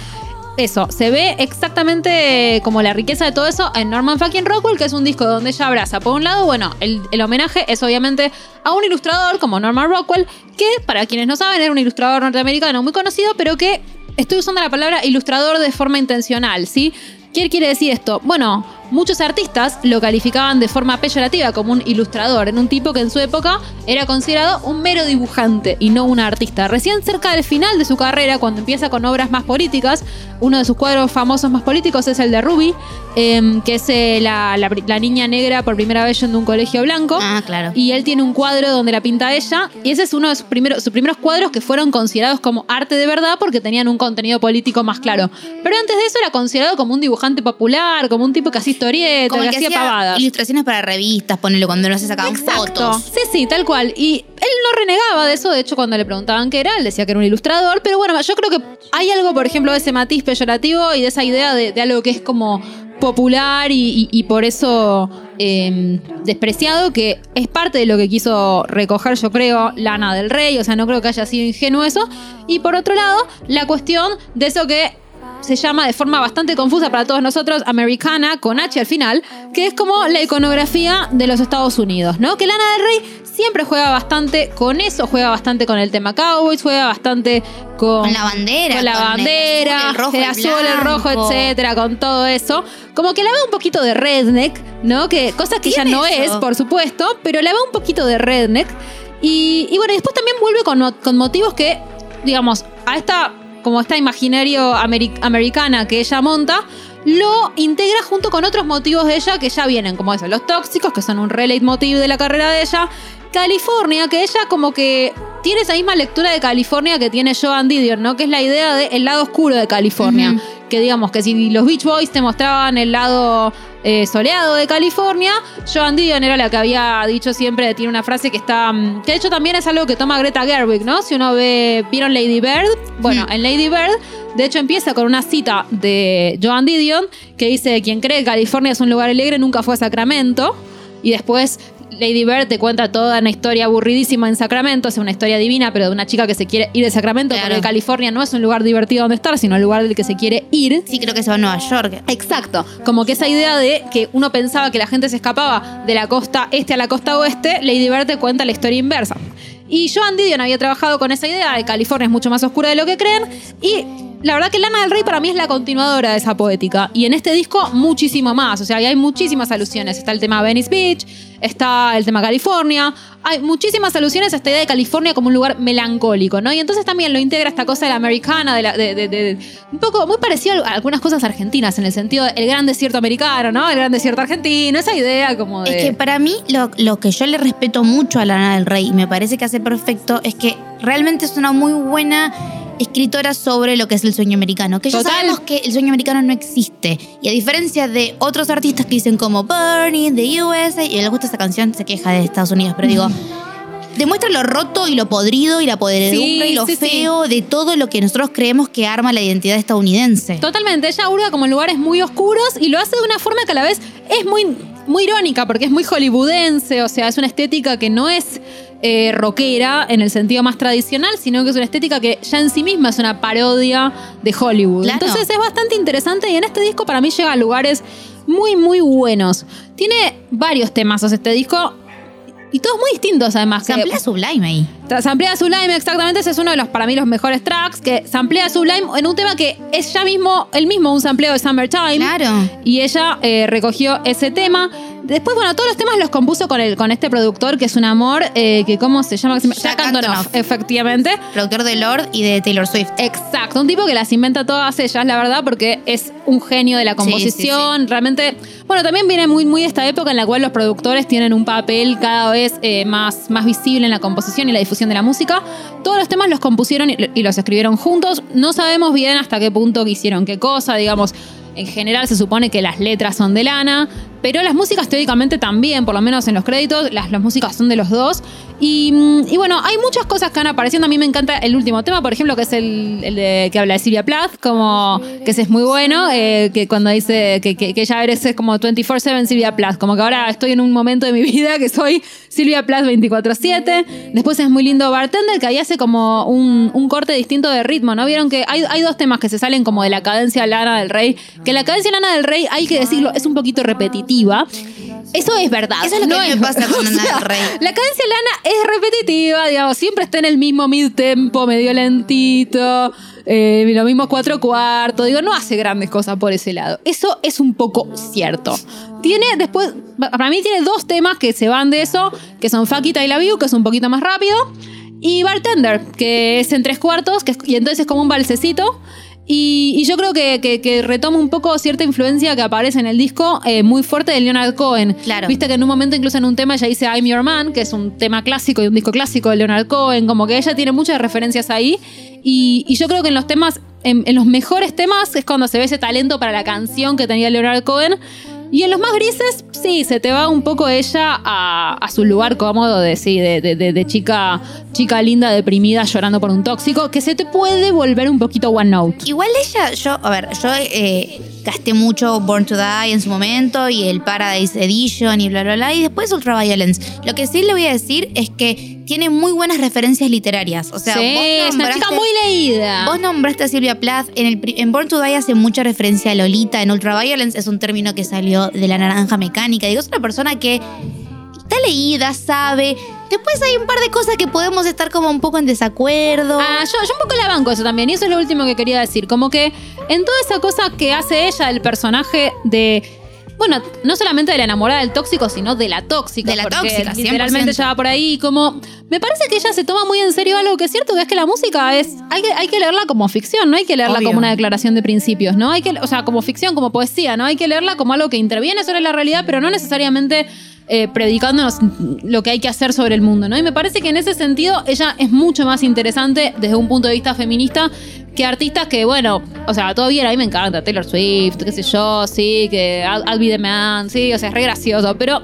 eso, se ve exactamente como la riqueza de todo eso en Norman fucking Rockwell, que es un disco donde ella abraza. Por un lado, bueno, el, el homenaje es obviamente a un ilustrador como Norman Rockwell, que para quienes no saben era un ilustrador norteamericano muy conocido, pero que estoy usando la palabra ilustrador de forma intencional, ¿sí? ¿Qué quiere decir esto? Bueno, muchos artistas lo calificaban de forma peyorativa como un ilustrador, en un tipo que en su época era considerado un mero dibujante y no un artista. Recién cerca del final de su carrera, cuando empieza con obras más políticas, uno de sus cuadros famosos más políticos es el de Ruby, em, que es eh, la, la- la niña negra por primera vez yendo a un colegio blanco. Ah, claro. Y él tiene un cuadro donde la pinta ella. Y ese es uno de sus primeros, sus primeros cuadros que fueron considerados como arte de verdad porque tenían un contenido político más claro. Pero antes de eso era considerado como un dibujante popular, como un tipo que hacía historieta, Como que que hacía pavadas. ilustraciones para revistas, ponele cuando no se sacaban Exacto. fotos. Sí, sí, tal cual. Y él no renegaba de eso. De hecho, cuando le preguntaban qué era, él decía que era un ilustrador. Pero bueno, yo creo que hay algo, por ejemplo, de ese matiz peyorativo y de esa idea de, de algo que es como popular y, y- y por eso eh, despreciado, que es parte de lo que quiso recoger, yo creo, Lana del Rey. O sea, no creo que haya sido ingenuo eso. Y por otro lado, la cuestión de eso que se llama de forma bastante confusa para todos nosotros Americana con H al final, que es como la iconografía de los Estados Unidos, ¿no? Que Lana del Rey siempre juega bastante con eso, juega bastante con el tema Cowboys, juega bastante con, Con la bandera, con la con el bandera, azul, el rojo, el azul, el rojo, etcétera, con todo eso. Como que le va un poquito de redneck, ¿no? Que cosas que ya no eso. es, por supuesto, pero le va un poquito de redneck. Y, y bueno, y después también vuelve con, con motivos que, digamos, a esta, como esta imaginario ameri- americana que ella monta, lo integra junto con otros motivos de ella que ya vienen, como eso, los tóxicos, que son un re leitmotiv de la carrera de ella. California, que ella como que tiene esa misma lectura de California que tiene Joan Didion, ¿no? Que es la idea del lado oscuro de California. Que digamos que si los Beach Boys te mostraban el lado eh, soleado de California, Joan Didion era la que había dicho siempre, tiene una frase que está, mm, que de hecho también es algo que toma Greta Gerwig, ¿no? Si uno ve, ¿vieron Lady Bird? Bueno, Mm. en Lady Bird, de hecho empieza con una cita de Joan Didion que dice, quien cree que California es un lugar alegre nunca fue a Sacramento. Y después Lady Bird te cuenta toda una historia aburridísima en Sacramento, es una historia divina, pero de una chica que se quiere ir de Sacramento Claro. porque California no es un lugar divertido donde estar, sino el lugar del que se quiere ir. Sí, creo que se va a Nueva York. Exacto, como que esa idea de que uno pensaba que la gente se escapaba de la costa este a la costa oeste, Lady Bird te cuenta la historia inversa. Y Joan Didion había trabajado con esa idea de California es mucho más oscura de lo que creen y la verdad que Lana del Rey para mí es la continuadora de esa poética y en este disco muchísimo más, o sea, hay muchísimas alusiones, está el tema Venice Beach, está el tema California, hay muchísimas alusiones a esta idea de California como un lugar melancólico, ¿no? Y entonces también lo integra esta cosa de la americana, de, la, de, de- de- un poco muy parecido a algunas cosas argentinas, en el sentido del gran desierto americano, ¿no? El gran desierto argentino, esa idea como de... Es que para mí lo, lo que yo le respeto mucho a Lana del Rey y me parece que hace perfecto es que realmente es una muy buena escritora sobre lo que es el sueño americano. Que ya sabemos que el sueño americano no existe. Y a diferencia de otros artistas que dicen como Bernie, The USA, y le gusta esa canción, se queja de Estados Unidos, pero digo... Demuestra lo roto y lo podrido y la podredumbre Sí, y lo sí, sí. feo de todo lo que nosotros creemos que arma la identidad estadounidense. Totalmente, ella hurga como en lugares muy oscuros y lo hace de una forma que a la vez es muy, muy irónica porque es muy hollywoodense, o sea, es una estética que no es eh, rockera en el sentido más tradicional, sino que es una estética que ya en sí misma es una parodia de Hollywood. Claro. Entonces es bastante interesante y en este disco para mí llega a lugares muy, muy buenos. Tiene varios temazos este disco y todos muy distintos además. que- Samplea Sublime ahí. Samplea Sublime, exactamente, ese es uno de los, para mí, los mejores tracks, que samplea Sublime en un tema que es ya mismo, el mismo, un sampleo de Summertime. Claro. Y ella eh, recogió ese tema. Después, bueno, todos los temas los compuso con, el, con este productor, que es un amor, eh, que ¿cómo se llama? Jack Jack Antonoff, Antonoff. efectivamente. Productor de Lord y de Taylor Swift. Exacto, un tipo que las inventa todas ellas, la verdad, porque es un genio de la composición. Realmente, bueno, también viene muy, muy de esta época en la cual los productores tienen un papel cada vez eh, más, más visible en la composición y la difusión de la música. Todos los temas los compusieron y, y los escribieron juntos. No sabemos bien hasta qué punto hicieron qué cosa, digamos. En general se supone que las letras son de Lana, pero las músicas teóricamente también, por lo menos en los créditos, las, las músicas son de los dos. Y, mm, y bueno, hay muchas cosas que van apareciendo. A mí me encanta el último tema, por ejemplo, que es el, el de, que habla de Silvia Plath, como que ese es muy bueno, eh, que cuando dice que, que, que ella eres es como 24-7 Silvia Plath, como que ahora estoy en un momento de mi vida que soy Silvia Plath 24-7. Después es muy lindo Bartender, que ahí hace como un, un corte distinto de ritmo, ¿no? Vieron que hay, hay dos temas que se salen como de la cadencia Lana del Rey, que la cadencia Lana del Rey, hay que decirlo, es un poquito repetitiva. Eso es verdad. Eso es lo que me pasa con sea, del Rey. La cadencia Lana es repetitiva, digamos, siempre está en el mismo mid tempo, medio lentito, eh, lo mismo cuatro cuartos, digo, no hace grandes cosas por ese lado. Eso es un poco cierto. Tiene después, para mí tiene dos temas que se van de eso, que son It I Love You, que es un poquito más rápido, y Bartender, que es en tres cuartos, que es- y entonces es como un balsecito. Y, y yo creo que, que- que retoma un poco cierta influencia que aparece en el disco eh, muy fuerte de Leonard Cohen. Claro. Viste que en un momento, incluso en un tema, ella dice I'm Your Man, que es un tema clásico y un disco clásico de Leonard Cohen. Como que ella tiene muchas referencias ahí. Y, y yo creo que en los temas, en, en los mejores temas, es cuando se ve ese talento para la canción que tenía Leonard Cohen. Y en los más grises, sí, se te va un poco ella a, a su lugar cómodo de, sí, de, de- chica, chica linda, deprimida, llorando por un tóxico, que se te puede volver un poquito one note. Igual ella, yo, a ver, yo eh, gasté mucho Born to Die en su momento y el Paradise Edition y bla, bla, bla, y después Ultraviolence. Lo que sí le voy a decir es que tiene muy buenas referencias literarias. O sea, sí, vos es una chica muy leída. Vos nombraste a Silvia Plath. En, el, en Born to Die hace mucha referencia a Lolita. En Ultraviolence es un término que salió de la naranja mecánica. Digo, es una persona que está leída, sabe. Después hay un par de cosas que podemos estar como un poco en desacuerdo. Ah, yo, yo un poco la banco eso también, y eso es lo último que quería decir. Como que en toda esa cosa que hace ella, el personaje de. Bueno, no solamente de la enamorada del tóxico, sino de la tóxica. De la porque tóxica, 100%. Literalmente ya va por ahí. Como. Me parece que ella se toma muy en serio algo que es cierto, que es que la música es. Hay que, hay que leerla como ficción, no hay que leerla Obvio. como una declaración de principios, ¿no? Hay que, o sea, como ficción, como poesía, ¿no? Hay que leerla como algo que interviene sobre la realidad, pero no necesariamente eh, predicándonos lo que hay que hacer sobre el mundo, ¿no? Y me parece que en ese sentido ella es mucho más interesante desde un punto de vista feminista que artistas que, bueno, o sea, bien, a mí me encanta Taylor Swift, qué sé yo, sí, que I'll, I'll be the man, sí, o sea, es re gracioso, pero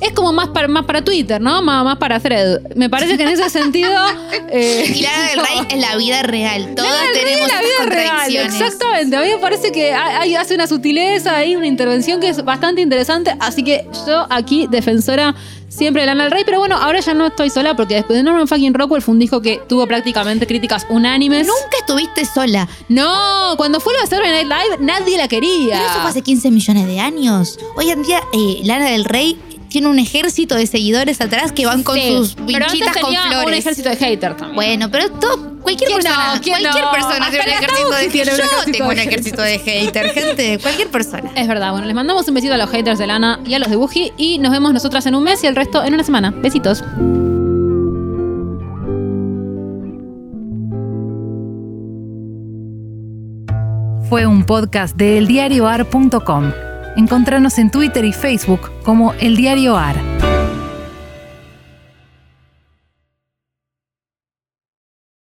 es como más para, más para Twitter, ¿no? Más, más para thread. Me parece que en ese sentido... eh, y Lana del Rey es la vida real. Todas Rey tenemos es la vida real, exactamente. A mí me parece que hay, hace una sutileza ahí, una intervención que es bastante interesante. Así que yo aquí, defensora siempre de Lana del Rey. Pero bueno, ahora ya no estoy sola porque después de Norman fucking Rockwell fue un disco que tuvo prácticamente críticas unánimes. Nunca estuviste sola. No, cuando fue lo de Saturday Night Live, nadie la quería. Pero eso fue hace 15 millones de años. Hoy en día, eh, Lana del Rey tiene un ejército de seguidores atrás que van con Sí, sus pero antes pinchitas con tenía un flores. ejército de haters también. Bueno, pero todo, cualquier ¿Quién no? persona, ¿Quién cualquier no? persona tiene un ejército de tiene Yo ejército tengo un ejército de hater, gente, cualquier persona. Es verdad, bueno, les mandamos un besito a los haters de Lana y a los de Buji y nos vemos nosotras en un mes y el resto en una semana. Besitos. Fue un podcast de eldiarioar.com. Encontranos en Twitter y Facebook como El Diario Ar.